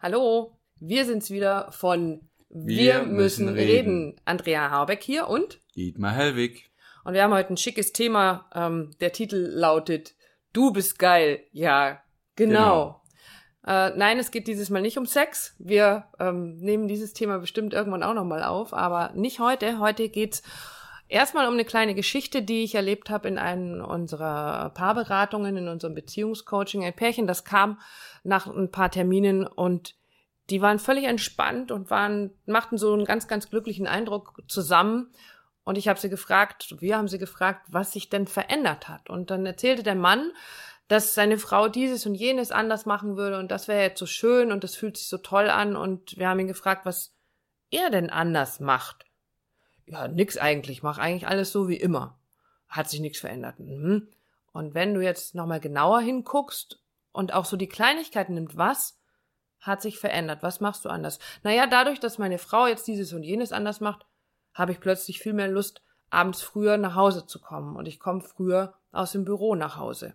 Hallo, wir sind's wieder von Wir müssen reden. Andrea Habeck hier und Dietmar Hellwig. und wir haben heute ein schickes Thema. Ähm, der Titel lautet Du bist geil. Ja, genau. Äh, nein, es geht dieses Mal nicht um Sex. Wir ähm, nehmen dieses Thema bestimmt irgendwann auch nochmal auf, aber nicht heute. Heute geht's erstmal um eine kleine Geschichte, die ich erlebt habe in einem unserer Paarberatungen, in unserem Beziehungscoaching. Ein Pärchen, das kam nach ein paar Terminen und die waren völlig entspannt und waren, machten so einen ganz, ganz glücklichen Eindruck zusammen. Und ich habe sie gefragt, wir haben sie gefragt, was sich denn verändert hat. Und dann erzählte der Mann, dass seine Frau dieses und jenes anders machen würde und das wäre jetzt so schön und das fühlt sich so toll an. Und wir haben ihn gefragt, was er denn anders macht. Ja, nix eigentlich, mach eigentlich alles so wie immer. Hat sich nichts verändert. Mhm. Und wenn du jetzt nochmal genauer hinguckst und auch so die Kleinigkeiten nimmt, was hat sich verändert? Was machst du anders? Naja, dadurch, dass meine Frau jetzt dieses und jenes anders macht, habe ich plötzlich viel mehr Lust, abends früher nach Hause zu kommen. Und ich komme früher aus dem Büro nach Hause.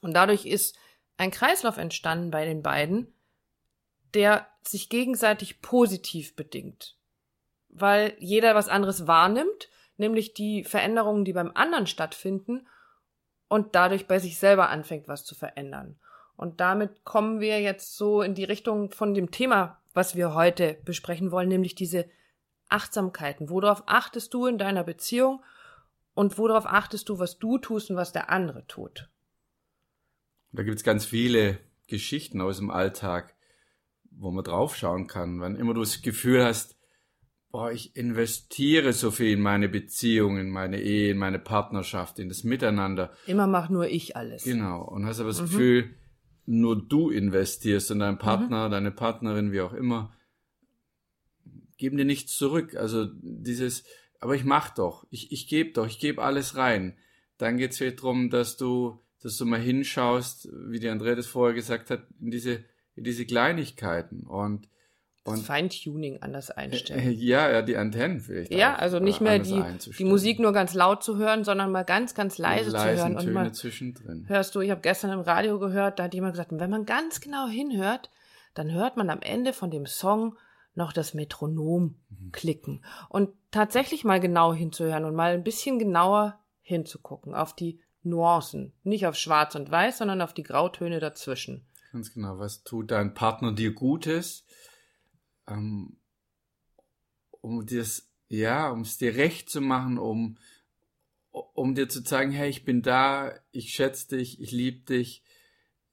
Und dadurch ist ein Kreislauf entstanden bei den beiden, der sich gegenseitig positiv bedingt. Weil jeder was anderes wahrnimmt, nämlich die Veränderungen, die beim anderen stattfinden und dadurch bei sich selber anfängt, was zu verändern. Und damit kommen wir jetzt so in die Richtung von dem Thema, was wir heute besprechen wollen, nämlich diese Achtsamkeiten. Worauf achtest du in deiner Beziehung und worauf achtest du, was du tust und was der andere tut? Da gibt's ganz viele Geschichten aus dem Alltag, wo man draufschauen kann. Wenn immer du das Gefühl hast, boah, ich investiere so viel in meine Beziehung, in meine Ehe, in meine Partnerschaft, in das Miteinander. Immer mach nur ich alles. Genau. Und hast aber das Gefühl, nur du investierst und dein Partner, deine Partnerin, wie auch immer, geben dir nichts zurück. Also dieses, aber ich mach doch, ich, ich gebe doch, ich gebe alles rein. Dann geht's wieder drum, dass du, dass du mal hinschaust, wie die Andrea das vorher gesagt hat, in diese, in diese Kleinigkeiten und Das und Feintuning anders äh, einstellen. ja, ja, die Antennen vielleicht. Ja, auch, also äh, nicht mehr anders die, die. Musik nur ganz laut zu hören, sondern mal ganz, ganz leise zu hören. Und Töne mal zwischendrin. hörst du, ich habe gestern im Radio gehört, da hat jemand gesagt, wenn man ganz genau hinhört, dann hört man am Ende von dem Song noch das Metronom Mhm. klicken. Und tatsächlich mal genau hinzuhören und mal ein bisschen genauer hinzugucken auf die Nuancen. Nicht auf Schwarz und Weiß, sondern auf die Grautöne dazwischen. Ganz genau. Was tut dein Partner dir Gutes? Ähm, um dir's, ja, um es dir recht zu machen, um, um dir zu zeigen, hey, ich bin da, ich schätze dich, ich liebe dich,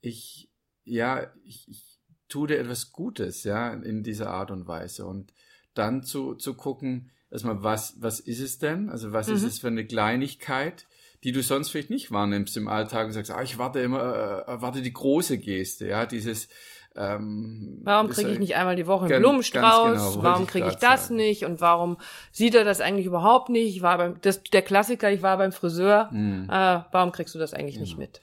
ich, ja, ich, ich tue dir etwas Gutes, ja, in dieser Art und Weise. Und dann zu, zu gucken, erstmal, was, was ist es denn? Also, was ist Mhm. es für eine Kleinigkeit? die du sonst vielleicht nicht wahrnimmst im Alltag und sagst, ah, ich warte immer, äh, erwarte die große Geste, ja, dieses ähm, Warum kriege ich nicht einmal die Woche einen Blumenstrauß? genau, warum kriege ich das sagen. nicht? Und warum sieht er das eigentlich überhaupt nicht? Ich war beim, das, der Klassiker, ich war beim Friseur. Mhm. Äh, warum kriegst du das eigentlich nicht Genau. mit?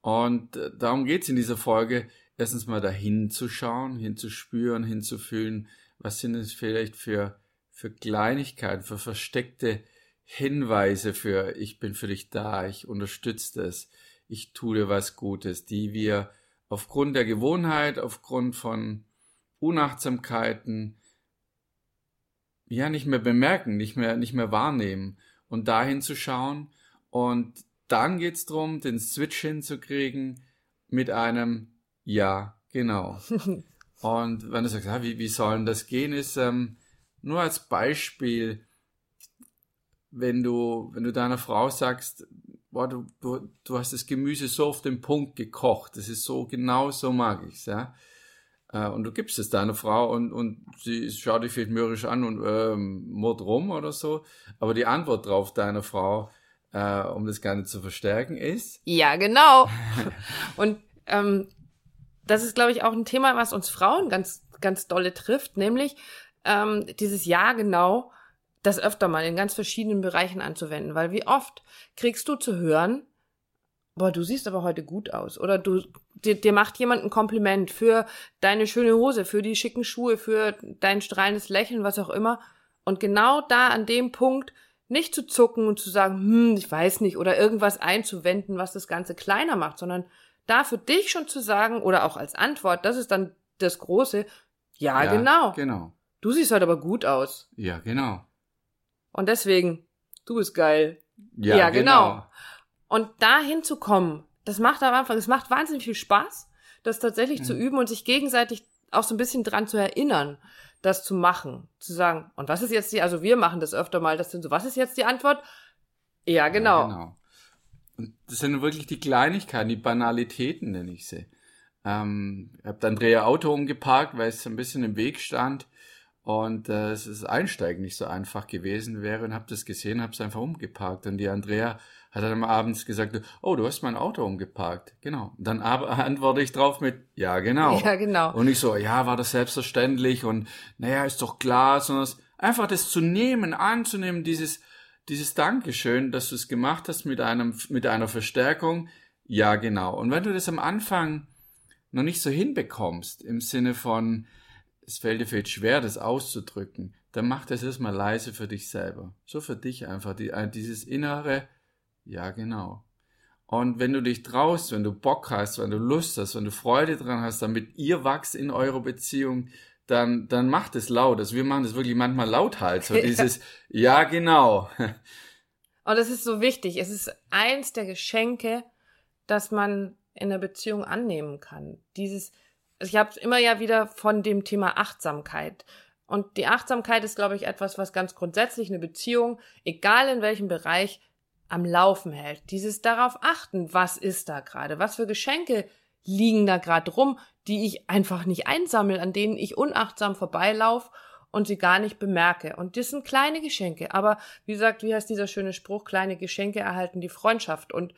Und äh, darum geht's in dieser Folge, erstens mal dahin zu schauen, hinzuspüren, hinzufühlen, was sind es vielleicht für, für Kleinigkeiten, für versteckte Hinweise für ich bin für dich da, ich unterstütze das, ich tue dir was Gutes, die wir aufgrund der Gewohnheit, aufgrund von Unachtsamkeiten ja nicht mehr bemerken, nicht mehr, nicht mehr wahrnehmen und dahin zu schauen und dann geht's drum, den Switch hinzukriegen mit einem Ja, genau. Und wenn du sagst, ja, wie, wie soll denn das gehen, ist ähm, nur als Beispiel, wenn du, wenn du deiner Frau sagst, boah, du, du, du hast das Gemüse so auf den Punkt gekocht, das ist so, genau so mag ich's, ja. Äh, Und du gibst es deiner Frau und, und sie schaut dich vielleicht mürrisch an und ähm, murrt rum oder so. Aber die Antwort drauf deiner Frau, äh, um das Ganze zu verstärken, ist, Ja, genau. Und ähm, das ist, glaube ich, auch ein Thema, was uns Frauen ganz, ganz dolle trifft, nämlich ähm, dieses Ja genau, das öfter mal in ganz verschiedenen Bereichen anzuwenden. Weil wie oft kriegst du zu hören, boah, du siehst aber heute gut aus. Oder du, dir, dir macht jemand ein Kompliment für deine schöne Hose, für die schicken Schuhe, für dein strahlendes Lächeln, was auch immer. Und genau da an dem Punkt nicht zu zucken und zu sagen, hm, ich weiß nicht, oder irgendwas einzuwenden, was das Ganze kleiner macht, sondern da für dich schon zu sagen, oder auch als Antwort, das ist dann das Große. Ja, Ja, genau. Genau. Du siehst heute aber gut aus. Ja, genau. Und deswegen, du bist geil. Ja, Ja, genau. Und dahin zu kommen, das macht am Anfang, es macht wahnsinnig viel Spaß, das tatsächlich zu Mhm. üben und sich gegenseitig auch so ein bisschen dran zu erinnern, das zu machen. Zu sagen, und was ist jetzt die, also wir machen das öfter mal, das sind so, was ist jetzt die Antwort? Ja, genau. Ja, genau. Und das sind wirklich die Kleinigkeiten, die Banalitäten, nenne ich sie. Ähm, ich habe Andrea Auto umgeparkt, weil es ein bisschen im Weg stand und äh, es ist Einsteigen nicht so einfach gewesen wäre und habe das gesehen, habe es einfach umgeparkt und die Andrea hat dann abends gesagt, oh, du hast mein Auto umgeparkt. Genau. Und dann antworte ich drauf mit, ja, genau. Ja, genau. Und nicht so, ja, war das selbstverständlich und naja, ist doch klar, sondern einfach das zu nehmen, anzunehmen, dieses, dieses Dankeschön, dass du es gemacht hast mit einem, mit einer Verstärkung. Ja, genau. Und wenn du das am Anfang noch nicht so hinbekommst, im Sinne von, es fällt dir vielleicht schwer, das auszudrücken, dann mach das erstmal leise für dich selber. So für dich einfach, die, äh, dieses innere, ja, genau. Und wenn du dich traust, wenn du Bock hast, wenn du Lust hast, wenn du Freude dran hast, damit ihr wachst in eurer Beziehung, dann, dann macht es laut. Also wir machen das wirklich manchmal lauthals. So dieses, ja, genau. Und es ist so wichtig. Es ist eins der Geschenke, das man in der Beziehung annehmen kann. Dieses, ich habe immer ja wieder von dem Thema Achtsamkeit. Und die Achtsamkeit ist, glaube ich, etwas, was ganz grundsätzlich eine Beziehung, egal in welchem Bereich, am Laufen hält. Dieses darauf achten, was ist da gerade, was für Geschenke liegen da gerade rum, die ich einfach nicht einsammle, an denen ich unachtsam vorbeilaufe und sie gar nicht bemerke. Und das sind kleine Geschenke. Aber wie gesagt, wie heißt dieser schöne Spruch, kleine Geschenke erhalten die Freundschaft. Und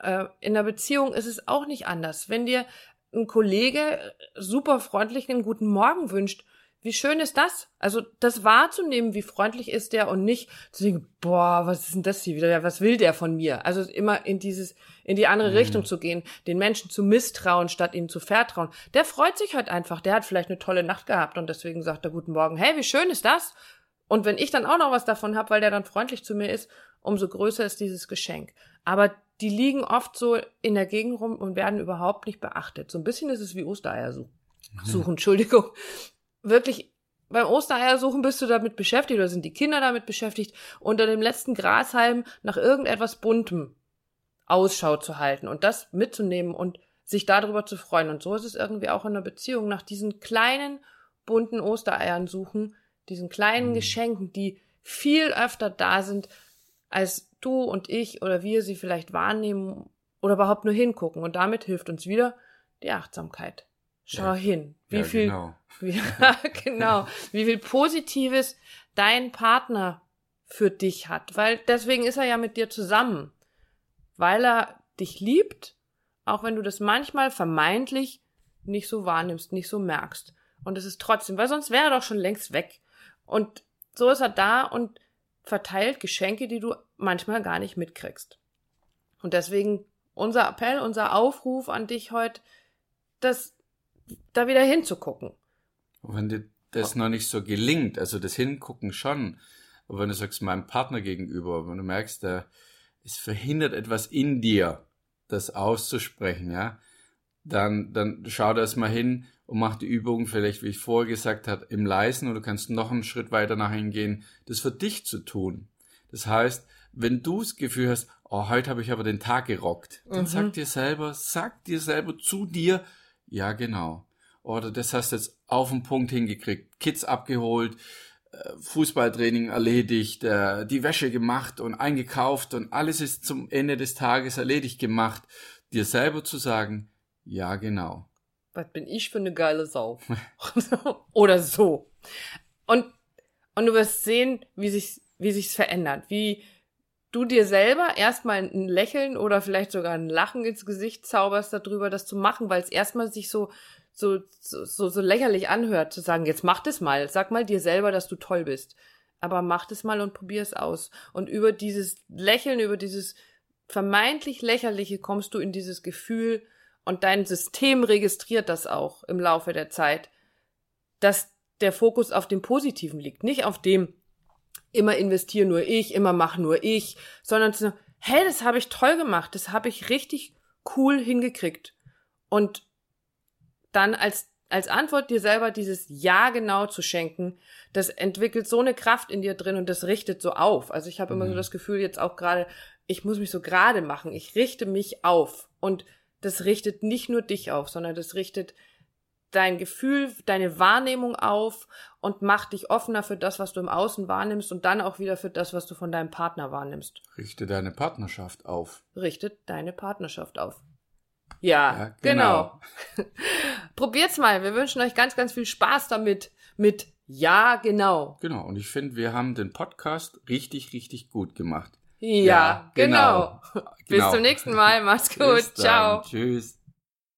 äh, in der Beziehung ist es auch nicht anders. Wenn dir ein Kollege super freundlich einen guten Morgen wünscht, wie schön ist das? Also das wahrzunehmen, wie freundlich ist der und nicht zu denken, boah, was ist denn das hier wieder? Was will der von mir? Also immer in dieses, in die andere Mhm. Richtung zu gehen, den Menschen zu misstrauen, statt ihnen zu vertrauen. Der freut sich halt einfach. Der hat vielleicht eine tolle Nacht gehabt und deswegen sagt er guten Morgen. Hey, wie schön ist das? Und wenn ich dann auch noch was davon habe, weil der dann freundlich zu mir ist, umso größer ist dieses Geschenk. Aber die liegen oft so in der Gegend rum und werden überhaupt nicht beachtet. So ein bisschen ist es wie Ostereier suchen. Suchen, Entschuldigung. Wirklich, beim Ostereiersuchen bist du damit beschäftigt oder sind die Kinder damit beschäftigt, unter dem letzten Grashalm nach irgendetwas Buntem Ausschau zu halten und das mitzunehmen und sich darüber zu freuen. Und so ist es irgendwie auch in einer Beziehung, nach diesen kleinen, bunten Ostereiern suchen, diesen kleinen Mhm. Geschenken, die viel öfter da sind, als du und ich oder wir sie vielleicht wahrnehmen oder überhaupt nur hingucken. Und damit hilft uns wieder die Achtsamkeit. Schau Ja. hin, wie ja, viel, Genau. wie, genau, wie viel Positives dein Partner für dich hat. Weil deswegen ist er ja mit dir zusammen. Weil er dich liebt, auch wenn du das manchmal vermeintlich nicht so wahrnimmst, nicht so merkst. Und es ist trotzdem, weil sonst wäre er doch schon längst weg. Und so ist er da und verteilt Geschenke, die du manchmal gar nicht mitkriegst. Und deswegen unser Appell, unser Aufruf an dich heute, das da wieder hinzugucken. Und wenn dir das noch nicht so gelingt, also das Hingucken schon, aber wenn du sagst, meinem Partner gegenüber, wenn du merkst, da, es verhindert etwas in dir, das auszusprechen, ja, dann, dann schau da erstmal hin und mach die Übung vielleicht, wie ich vorher gesagt habe, im Leisen oder du kannst noch einen Schritt weiter nach hingehen, das für dich zu tun. Das heißt, wenn du das Gefühl hast, oh, heute habe ich aber den Tag gerockt, dann Mhm. sag dir selber, sag dir selber zu dir, ja genau. Oder das hast du jetzt auf den Punkt hingekriegt, Kids abgeholt, äh, Fußballtraining erledigt, äh, die Wäsche gemacht und eingekauft und alles ist zum Ende des Tages erledigt gemacht. Dir selber zu sagen, ja genau. Was bin ich für eine geile Sau? Oder so. Und, und du wirst sehen, wie sich wie sich's verändert, wie du dir selber erstmal ein Lächeln oder vielleicht sogar ein Lachen ins Gesicht zauberst darüber, das zu machen, weil es erstmal sich so so, so, so, lächerlich anhört, zu sagen, jetzt mach das mal, sag mal dir selber, dass du toll bist. Aber mach das mal und probier es aus. Und über dieses Lächeln, über dieses vermeintlich Lächerliche kommst du in dieses Gefühl, und dein System registriert das auch im Laufe der Zeit, dass der Fokus auf dem Positiven liegt, nicht auf dem immer investiere nur ich, immer mach nur ich, sondern zu, hey, das habe ich toll gemacht, das habe ich richtig cool hingekriegt. Und dann als als Antwort dir selber dieses Ja genau zu schenken, das entwickelt so eine Kraft in dir drin und das richtet so auf. Also ich habe immer so Mhm. das Gefühl jetzt auch gerade, ich muss mich so gerade machen, ich richte mich auf und das richtet nicht nur dich auf, sondern das richtet dein Gefühl, deine Wahrnehmung auf und macht dich offener für das, was du im Außen wahrnimmst und dann auch wieder für das, was du von deinem Partner wahrnimmst. Richte deine Partnerschaft auf. Richtet deine Partnerschaft auf. Ja, Ja, genau. genau. Probiert's mal. Wir wünschen euch ganz, ganz viel Spaß damit. Mit Ja, genau. Genau, und ich finde, wir haben den Podcast richtig, richtig gut gemacht. Ja, genau. Bis Genau. zum nächsten Mal. Macht's gut. Ciao. Tschüss.